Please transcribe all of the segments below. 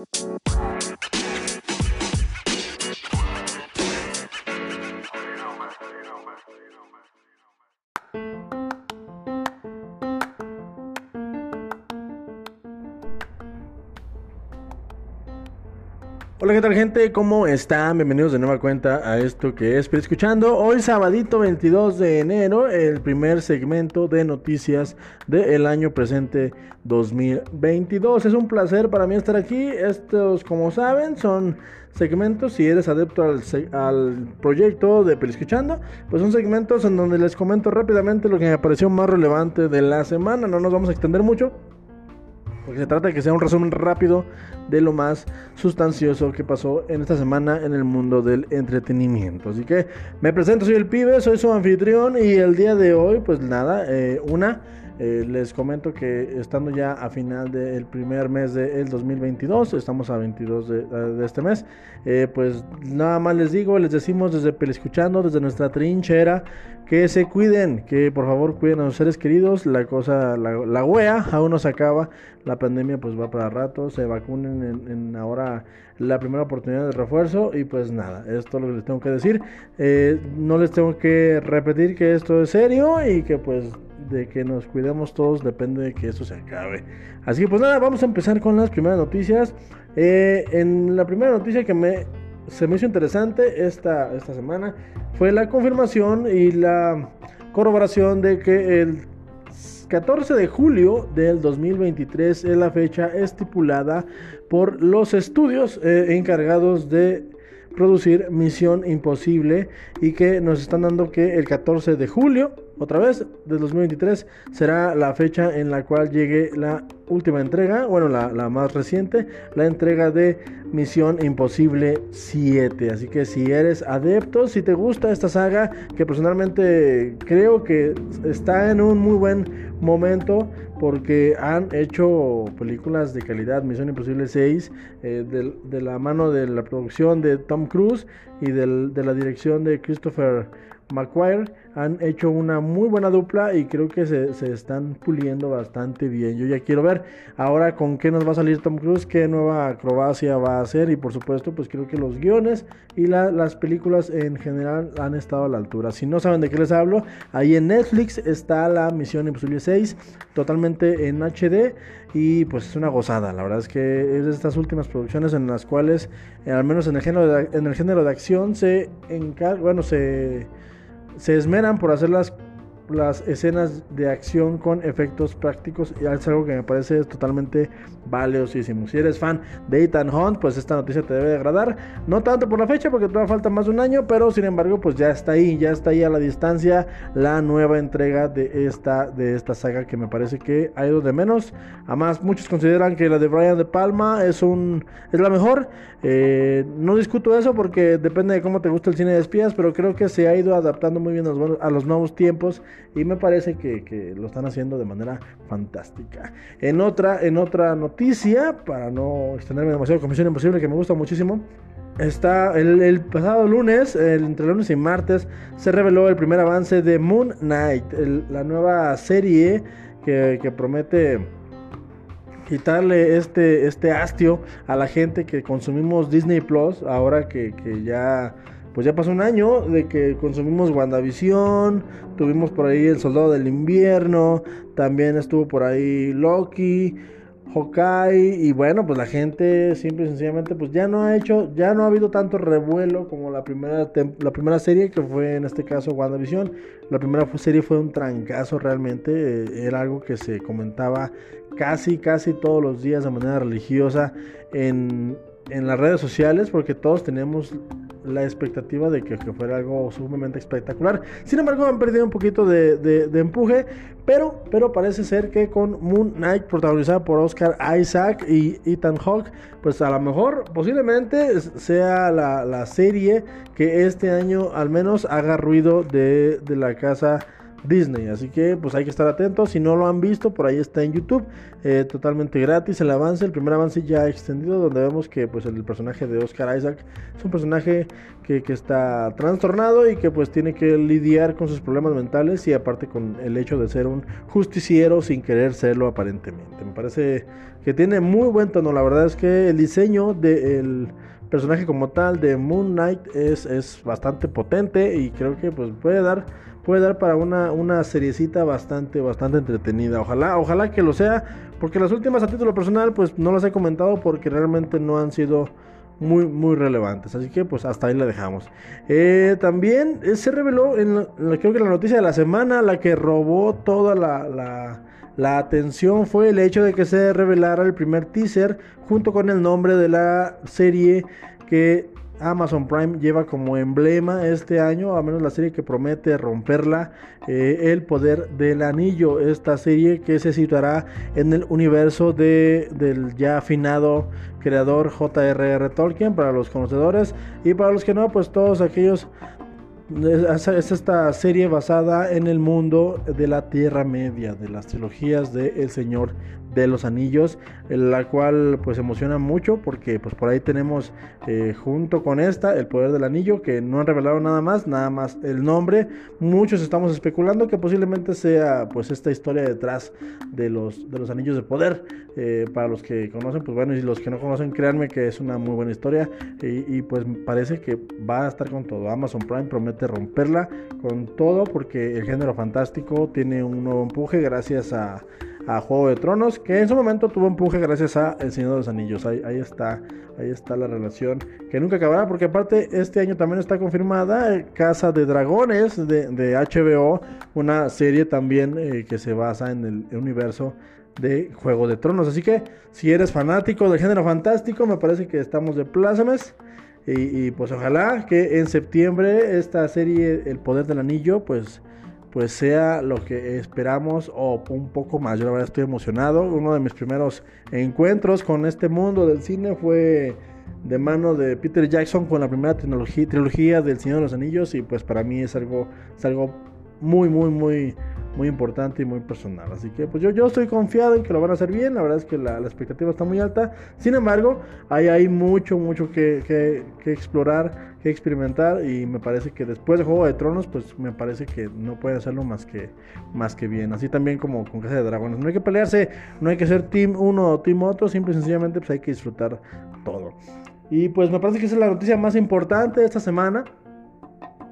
Música ¿qué tal gente? ¿Cómo están? Bienvenidos de nueva cuenta a esto que es Escuchando. Hoy sabadito 22 de enero, el primer segmento de noticias del año presente 2022. Es un placer para mí estar aquí. Estos, como saben, son segmentos, si eres adepto al, al proyecto de Escuchando, pues son segmentos en donde les comento rápidamente lo que me pareció más relevante de la semana. No nos vamos a extender mucho. Se trata de que sea un resumen rápido de lo más sustancioso que pasó en esta semana en el mundo del entretenimiento. Así que me presento, soy el pibe, soy su anfitrión y el día de hoy, pues nada, eh, una eh, les comento que estando ya a final del primer mes del 2022, estamos a 22 de, este mes, eh, pues nada más les digo, les decimos desde Pelescuchando, desde nuestra trinchera, que se cuiden, que por favor cuiden a sus seres queridos, la cosa, la wea aún no se acaba, la pandemia pues va para rato, se vacunen en, ahora la primera oportunidad de refuerzo y pues nada, esto es lo que les tengo que decir, eh, no les tengo que repetir que esto es serio y que pues de que nos cuidemos todos depende de que esto se acabe. Así que pues nada, vamos a empezar con las primeras noticias. Eh, en la primera noticia que me, se me hizo interesante esta, esta semana fue la confirmación y la corroboración de que el 14 de julio del 2023 es la fecha estipulada por los estudios eh, encargados de producir Misión Imposible y que nos están dando que el 14 de julio otra vez, de 2023 será la fecha en la cual llegue la última entrega, bueno, la, más reciente, la entrega de Misión Imposible 7. Así que si eres adepto, si te gusta esta saga, que personalmente creo que está en un muy buen momento, porque han hecho películas de calidad, Misión Imposible 6, eh, de, la mano de la producción de Tom Cruise y del, de la dirección de Christopher McQuire han hecho una muy buena dupla y creo que se, están puliendo bastante bien. Yo ya quiero ver ahora con qué nos va a salir Tom Cruise, qué nueva acrobacia va a hacer y por supuesto pues creo que los guiones y las películas en general han estado a la altura. Si no saben de qué les hablo, ahí en Netflix está la Misión Imposible 6 totalmente en HD y pues es una gozada. La verdad es que es de estas últimas producciones en las cuales, eh, al menos en el género de, en el género de acción, se encarga, bueno, se se esmeran por hacer las, escenas de acción con efectos prácticos y es algo que me parece totalmente valiosísimo. Si eres fan de Ethan Hunt, pues esta noticia te debe de agradar. No tanto por la fecha, porque todavía falta más de un año, pero sin embargo, pues ya está ahí, ya está ahí a la distancia la nueva entrega de esta, de esta saga que me parece que ha ido de menos. Además, muchos consideran que la de Brian De Palma es, un, es la mejor. Eh, no discuto eso porque depende de cómo te gusta el cine de espías, pero creo que se ha ido adaptando muy bien a los, nuevos tiempos y me parece que, que, lo están haciendo de manera fantástica. En otra, en otra noticia, para no extenderme demasiado, Comisión Imposible, que me gusta muchísimo. Está el, pasado lunes, entre lunes y martes, se reveló el primer avance de Moon Knight, la nueva serie que, que promete quitarle este, este hastio a la gente que consumimos Disney Plus, ahora que, ya pues ya pasó un año de que consumimos WandaVision, tuvimos por ahí El Soldado del Invierno, también estuvo por ahí Loki, Hawkeye y bueno, pues la gente simple y sencillamente pues ya no ha hecho, ya no ha habido tanto revuelo como la primera la primera serie que fue en este caso WandaVision. La primera serie fue un trancazo realmente, eh, era algo que se comentaba casi casi todos los días de manera religiosa en en las redes sociales porque todos teníamos la expectativa de que, fuera algo sumamente espectacular. Sin embargo, han perdido un poquito de, empuje, pero, pero parece ser que con Moon Knight, protagonizada por Oscar Isaac y Ethan Hawke, pues a lo mejor posiblemente sea la, serie que este año al menos haga ruido de, de la casa Disney. Así que pues hay que estar atentos. Si no lo han visto, por ahí está en YouTube. Eh, totalmente gratis el avance. El primer avance ya extendido donde vemos que pues el personaje de Oscar Isaac es un personaje que, que está trastornado y que pues tiene que lidiar con sus problemas mentales y aparte con el hecho de ser un justiciero sin querer serlo aparentemente. Me parece que tiene muy buen tono. La verdad es que el diseño del personaje como tal de Moon Knight es, es bastante potente y creo que pues puede dar puede dar para una, una seriecita bastante, bastante entretenida. Ojalá, ojalá que lo sea, porque las últimas a título personal, pues no las he comentado porque realmente no han sido muy, muy relevantes. Así que pues hasta ahí la dejamos. Eh, también eh, se reveló en creo que la noticia de la semana, la que robó toda la, la, la, atención fue el hecho de que se revelara el primer teaser junto con el nombre de la serie que Amazon Prime lleva como emblema este año, a menos la serie que promete romperla, eh, El Poder del Anillo, esta serie que se situará en el universo de, del ya afinado creador J.R.R. Tolkien, para los conocedores, y para los que no, pues todos aquellos es esta serie basada en el mundo de la Tierra Media, de las trilogías de El Señor de los Anillos, la cual pues emociona mucho porque pues por ahí tenemos eh, junto con esta El Poder del Anillo que no han revelado nada más, nada más el nombre. Muchos estamos especulando que posiblemente sea pues esta historia detrás de los, de los Anillos de Poder. Eh, para los que conocen, pues bueno, y los que no conocen, créanme que es una muy buena historia y, y pues parece que va a estar con todo. Amazon Prime promete romperla con todo porque el género fantástico tiene un nuevo empuje gracias a a Juego de Tronos, que en su momento tuvo empuje gracias a El Señor de los Anillos. Ahí, ahí está, ahí está la relación que nunca acabará, porque aparte este año también está confirmada eh, Casa de Dragones de, de HBO, una serie también eh, que se basa en el universo de Juego de Tronos. Así que si eres fanático del género fantástico, me parece que estamos de plácemes. Y, y, pues ojalá que en septiembre esta serie El Poder del Anillo pues pues sea lo que esperamos o un poco más. Yo la verdad estoy emocionado. Uno de mis primeros encuentros con este mundo del cine fue de mano de Peter Jackson con la primera trilogía, trilogía del Señor de los Anillos y pues para mí es algo, es algo muy, muy, muy muy importante y muy personal. Así que pues yo, yo estoy confiado en que lo van a hacer bien. La verdad es que la, expectativa está muy alta. Sin embargo, hay, hay mucho, mucho que, que, explorar, que experimentar. Y me parece que después de Juego de Tronos, pues me parece que no puede hacerlo más que, más que bien. Así también como con Casa de Dragones. No hay que pelearse, no hay que ser team uno o team otro. Simple y sencillamente pues hay que disfrutar todo. Y pues me parece que esa es la noticia más importante de esta semana.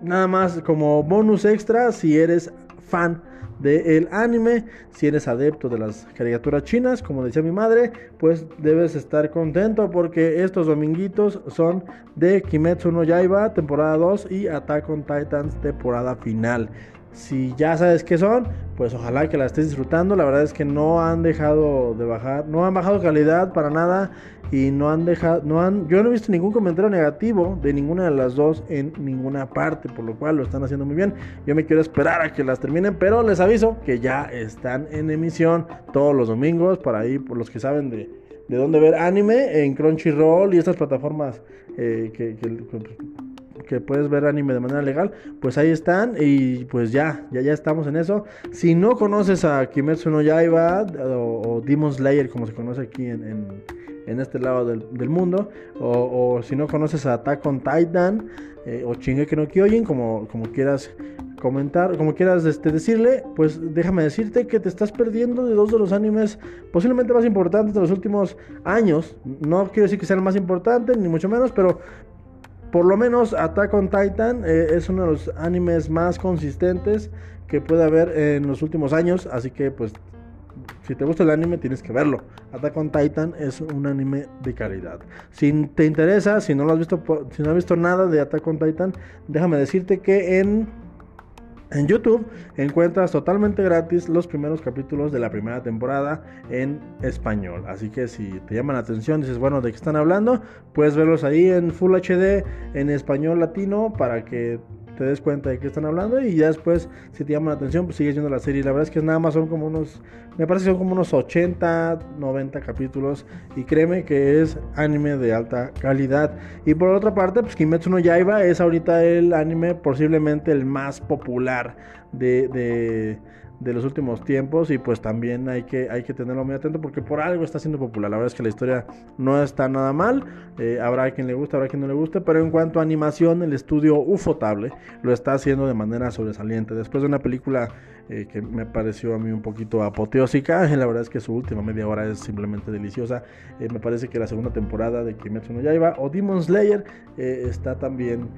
Nada más como bonus extra si eres fan del anime. Si eres adepto de las caricaturas chinas, como decía mi madre, pues debes estar contento porque estos dominguitos son de Kimetsu no Yaiba, temporada 2 y Attack on Titans, temporada final. Si ya sabes qué son, pues ojalá que la estés disfrutando. La verdad es que no han dejado de bajar, no han bajado calidad para nada y no han dejado, no han, yo no he visto ningún comentario negativo de ninguna de las dos en ninguna parte, por lo cual lo están haciendo muy bien. Yo me quiero esperar a que las terminen, pero les aviso que ya están en emisión todos los domingos para ahí, por los que saben de, de dónde ver anime en Crunchyroll y estas plataformas eh, que, que, puedes ver anime de manera legal, pues ahí están y pues ya, ya, ya estamos en eso. Si no conoces a Kimetsu no Yaiba o, Demon Slayer como se conoce aquí en en este lado del, mundo. O, si no conoces a Attack on Titan eh, o Shingeki no Kyojin, como, como quieras comentar, como quieras este, decirle, pues déjame decirte que te estás perdiendo de dos de los animes posiblemente más importantes de los últimos años. No quiero decir que sean más importantes, ni mucho menos, pero por lo menos Attack on Titan eh, es uno de los animes más consistentes que puede haber en los últimos años, así que pues si te gusta el anime, tienes que verlo. Attack on Titan es un anime de calidad. Si te interesa, si no lo has visto, si no has visto nada de Attack on Titan, déjame decirte que en en YouTube encuentras totalmente gratis los primeros capítulos de la primera temporada en español. Así que si te llaman la atención, dices, bueno, ¿de qué están hablando? Puedes verlos ahí en Full HD, en español latino, para que te des cuenta de qué están hablando y ya después, si te llama la atención, pues sigues viendo la serie. La verdad es que nada más son como unos, me parece que son como unos 80, 90 capítulos y créeme que es anime de alta calidad. Y por otra parte, pues Kimetsu no Yaiba es ahorita el anime posiblemente el más popular de, de de los últimos tiempos y pues también hay que, hay que tenerlo muy atento porque por algo está siendo popular. La verdad es que la historia no está nada mal, eh, habrá quien le guste, habrá quien no le guste, pero en cuanto a animación el estudio Ufotable lo está haciendo de manera sobresaliente. Después de una película eh, que me pareció a mí un poquito apoteósica, la verdad es que su última media hora es simplemente deliciosa. Eh, me parece que la segunda temporada de Kimetsu no Yaiba o Demon Slayer está también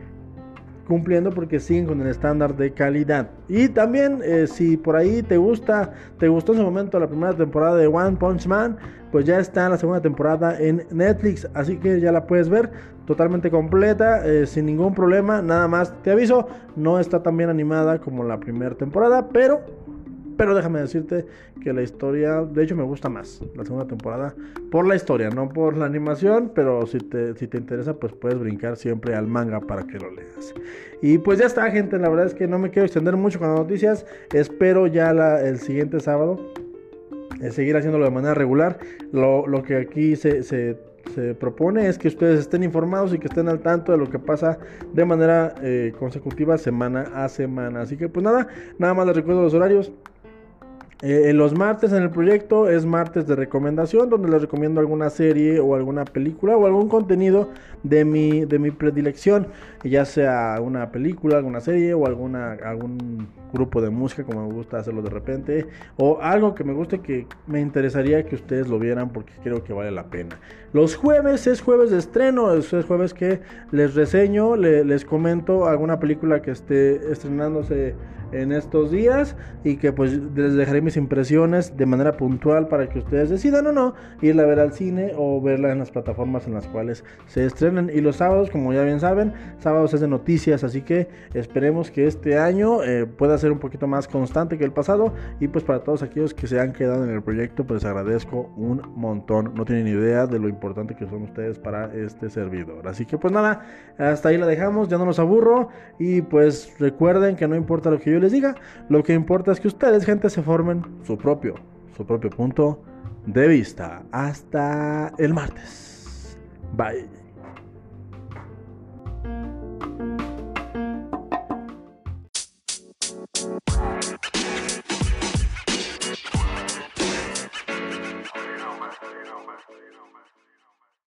cumpliendo porque siguen con el estándar de calidad. Y también eh, si por ahí te gusta, te gustó en su momento la primera temporada de One Punch Man, pues ya está la segunda temporada en Netflix, así que ya la puedes ver totalmente completa, eh, sin ningún problema, nada más te aviso, no está tan bien animada como la primera temporada, pero pero déjame decirte que la historia, de hecho me gusta más la segunda temporada por la historia, no por la animación, pero si te, si te interesa pues puedes brincar siempre al manga para que lo leas. Y pues ya está gente, la verdad es que no me quiero extender mucho con las noticias, espero ya el siguiente sábado eh, seguir haciéndolo de manera regular. Lo, que aquí se, se, propone es que ustedes estén informados y que estén al tanto de lo que pasa de manera eh, consecutiva semana a semana. Así que pues nada, nada más les recuerdo los horarios. Eh, los martes en el proyecto es martes de recomendación, donde les recomiendo alguna serie o alguna película o algún contenido de mi, de mi predilección, ya sea una película, alguna serie o alguna, algún grupo de música, como me gusta hacerlo de repente, o algo que me guste que me interesaría que ustedes lo vieran porque creo que vale la pena. Los jueves es jueves de estreno, es jueves que les reseño, les comento alguna película que esté estrenándose en estos días y que pues les dejaré mis impresiones de manera puntual para que ustedes decidan o no irla a ver al cine o verla en las plataformas en las cuales se estrenan. Y los sábados, como ya bien saben, sábados es de noticias, así que esperemos que este año eh, pueda ser un poquito más constante que el pasado. Y pues para todos aquellos que se han quedado en el proyecto, pues agradezco un montón. No tienen idea de lo importante que son ustedes para este servidor. Así que pues nada, hasta ahí la dejamos, ya no los aburro. Y pues recuerden que no importa lo que yo les diga. Lo que importa es que ustedes, gente, se formen su propio, su propio punto de vista. Hasta el martes. Bye.